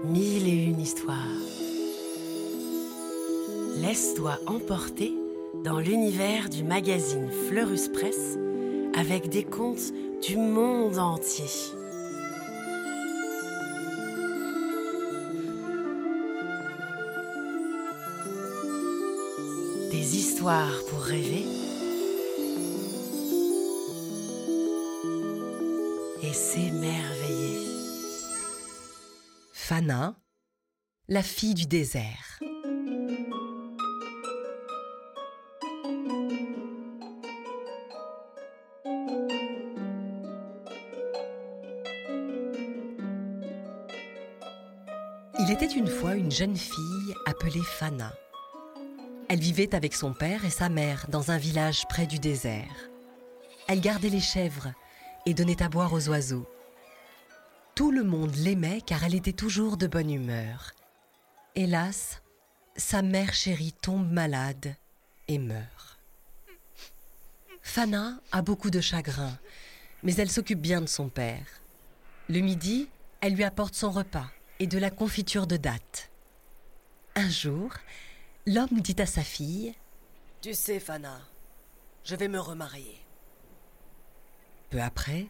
Mille et une histoires. Laisse-toi emporter dans l'univers du magazine Fleurus Press avec des contes du monde entier. Des histoires pour rêver et s'émerveiller. Fana, la fille du désert. Il était une fois une jeune fille appelée Fana. Elle vivait avec son père et sa mère dans un village près du désert. Elle gardait les chèvres et donnait à boire aux oiseaux. Tout le monde l'aimait car elle était toujours de bonne humeur. Hélas, sa mère chérie tombe malade et meurt. Fana a beaucoup de chagrin, mais elle s'occupe bien de son père. Le midi, elle lui apporte son repas et de la confiture de dattes. Un jour, l'homme dit à sa fille Tu sais, Fana, je vais me remarier. Peu après,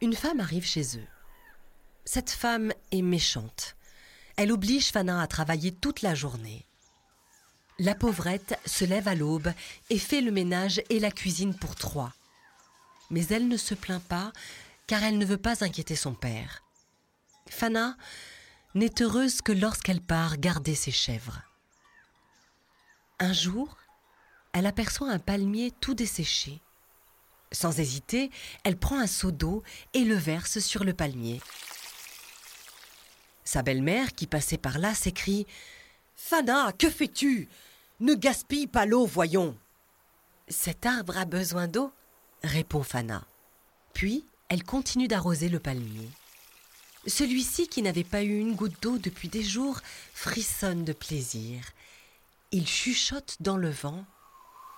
une femme arrive chez eux. Cette femme est méchante. Elle oblige Fana à travailler toute la journée. La pauvrette se lève à l'aube et fait le ménage et la cuisine pour trois. Mais elle ne se plaint pas car elle ne veut pas inquiéter son père. Fana n'est heureuse que lorsqu'elle part garder ses chèvres. Un jour, elle aperçoit un palmier tout desséché. Sans hésiter, elle prend un seau d'eau et le verse sur le palmier. Sa belle-mère, qui passait par là, s'écrie Fana, que fais-tu? Ne gaspille pas l'eau, voyons. Cet arbre a besoin d'eau, répond Fana. Puis, elle continue d'arroser le palmier. Celui-ci, qui n'avait pas eu une goutte d'eau depuis des jours, frissonne de plaisir. Il chuchote dans le vent.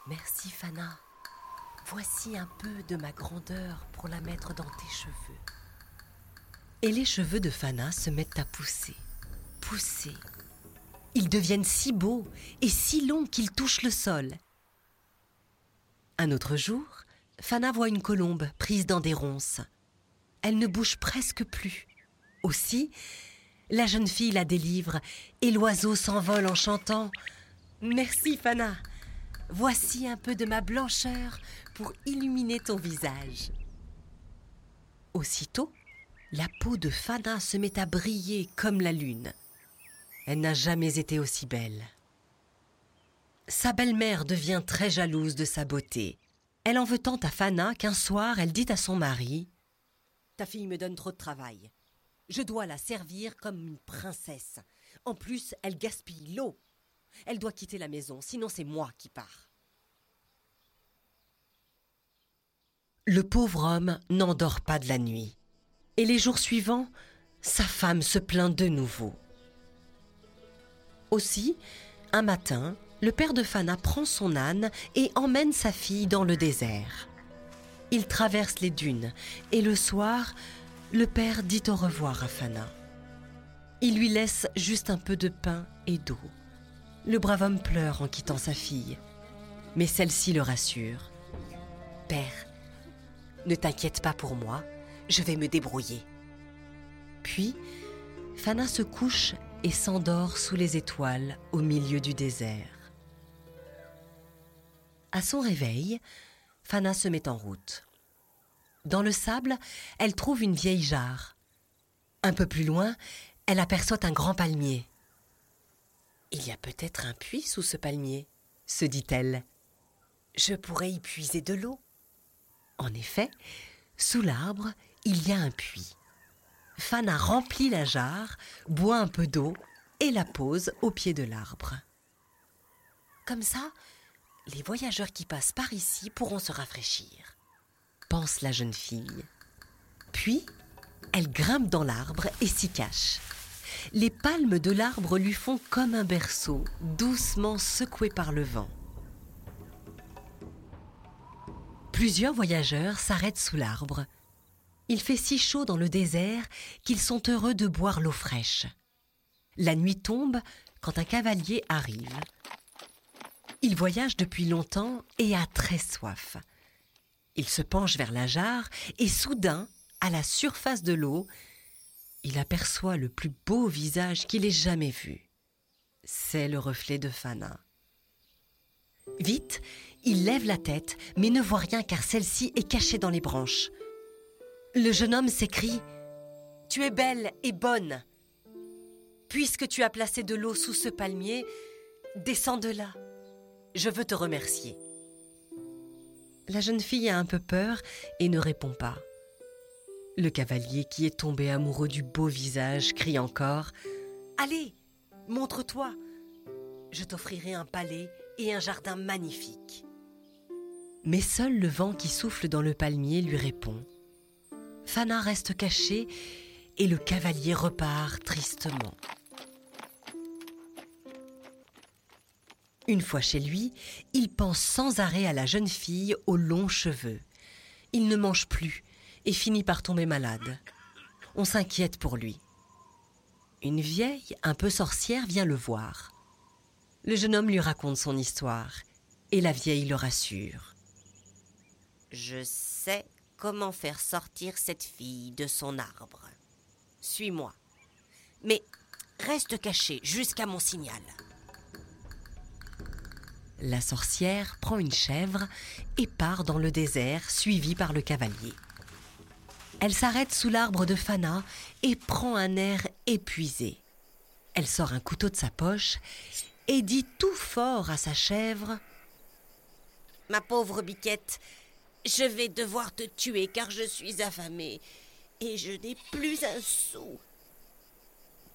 Merci Fana. Voici un peu de ma grandeur pour la mettre dans tes cheveux. Et les cheveux de Fana se mettent à pousser, pousser. Ils deviennent si beaux et si longs qu'ils touchent le sol. Un autre jour, Fana voit une colombe prise dans des ronces. Elle ne bouge presque plus. Aussi, la jeune fille la délivre et l'oiseau s'envole en chantant Merci Fana, voici un peu de ma blancheur pour illuminer ton visage. Aussitôt, la peau de Fana se met à briller comme la lune. Elle n'a jamais été aussi belle. Sa belle-mère devient très jalouse de sa beauté. Elle en veut tant à Fana qu'un soir elle dit à son mari Ta fille me donne trop de travail. Je dois la servir comme une princesse. En plus, elle gaspille l'eau. Elle doit quitter la maison, sinon c'est moi qui pars. Le pauvre homme n'endort pas de la nuit. Et les jours suivants, sa femme se plaint de nouveau. Aussi, un matin, le père de Fana prend son âne et emmène sa fille dans le désert. Il traverse les dunes et le soir, le père dit au revoir à Fana. Il lui laisse juste un peu de pain et d'eau. Le brave homme pleure en quittant sa fille, mais celle-ci le rassure. Père, ne t'inquiète pas pour moi, je vais me débrouiller. Puis, Fana se couche et s'endort sous les étoiles au milieu du désert. À son réveil, Fana se met en route. Dans le sable, elle trouve une vieille jarre. Un peu plus loin, elle aperçoit un grand palmier. Il y a peut-être un puits sous ce palmier, se dit-elle. Je pourrais y puiser de l'eau. En effet, sous l'arbre, il y a un puits. Fana remplit la jarre, boit un peu d'eau et la pose au pied de l'arbre. Comme ça, les voyageurs qui passent par ici pourront se rafraîchir, pense la jeune fille. Puis, elle grimpe dans l'arbre et s'y cache. Les palmes de l'arbre lui font comme un berceau, doucement secoué par le vent. Plusieurs voyageurs s'arrêtent sous l'arbre. Il fait si chaud dans le désert qu'ils sont heureux de boire l'eau fraîche. La nuit tombe quand un cavalier arrive. Il voyage depuis longtemps et a très soif. Il se penche vers la jarre et soudain, à la surface de l'eau, il aperçoit le plus beau visage qu'il ait jamais vu. C'est le reflet de Fana. Vite, il lève la tête, mais ne voit rien car celle-ci est cachée dans les branches. Le jeune homme s'écrie Tu es belle et bonne. Puisque tu as placé de l'eau sous ce palmier, descends de là. Je veux te remercier. La jeune fille a un peu peur et ne répond pas. Le cavalier, qui est tombé amoureux du beau visage, crie encore Allez, montre-toi. Je t'offrirai un palais et un jardin magnifique. Mais seul le vent qui souffle dans le palmier lui répond. Fana reste cachée et le cavalier repart tristement. Une fois chez lui, il pense sans arrêt à la jeune fille aux longs cheveux. Il ne mange plus et finit par tomber malade. On s'inquiète pour lui. Une vieille, un peu sorcière, vient le voir. Le jeune homme lui raconte son histoire et la vieille le rassure. Je sais comment faire sortir cette fille de son arbre. Suis-moi. Mais reste caché jusqu'à mon signal. La sorcière prend une chèvre et part dans le désert suivie par le cavalier. Elle s'arrête sous l'arbre de Fana et prend un air épuisé. Elle sort un couteau de sa poche et dit tout fort à sa chèvre Ma pauvre biquette, je vais devoir te tuer car je suis affamée et je n'ai plus un sou.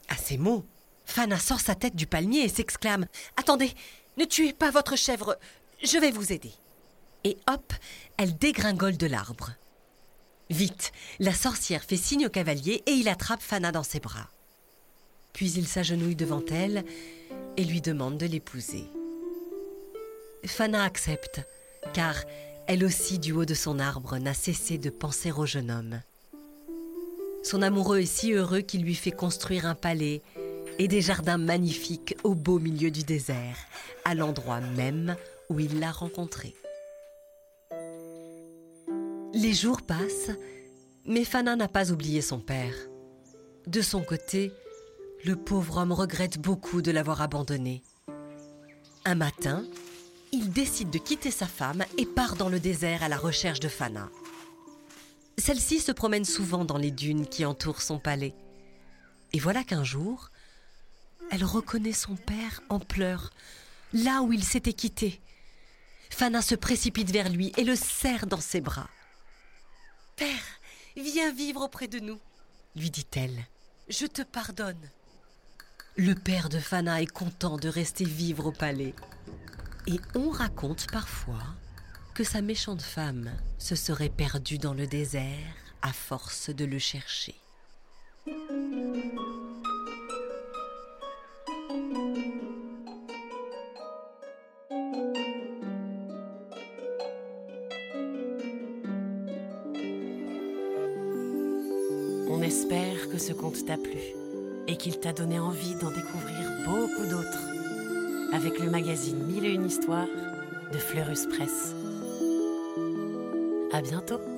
À ces mots, Fana sort sa tête du palmier et s'exclame Attendez, ne tuez pas votre chèvre, je vais vous aider. Et hop, elle dégringole de l'arbre. Vite, la sorcière fait signe au cavalier et il attrape Fana dans ses bras. Puis il s'agenouille devant elle et lui demande de l'épouser. Fana accepte, car elle aussi, du haut de son arbre, n'a cessé de penser au jeune homme. Son amoureux est si heureux qu'il lui fait construire un palais et des jardins magnifiques au beau milieu du désert, à l'endroit même où il l'a rencontré. Les jours passent, mais Fana n'a pas oublié son père. De son côté, le pauvre homme regrette beaucoup de l'avoir abandonné. Un matin, il décide de quitter sa femme et part dans le désert à la recherche de Fana. Celle-ci se promène souvent dans les dunes qui entourent son palais. Et voilà qu'un jour, elle reconnaît son père en pleurs, là où il s'était quitté. Fana se précipite vers lui et le serre dans ses bras. Père, viens vivre auprès de nous, lui dit-elle. Je te pardonne. Le père de Fana est content de rester vivre au palais. Et on raconte parfois que sa méchante femme se serait perdue dans le désert à force de le chercher. On espère que ce conte t'a plu et qu'il t'a donné envie d'en découvrir beaucoup d'autres avec le magazine Mille et une histoires de Fleurus Press. À bientôt!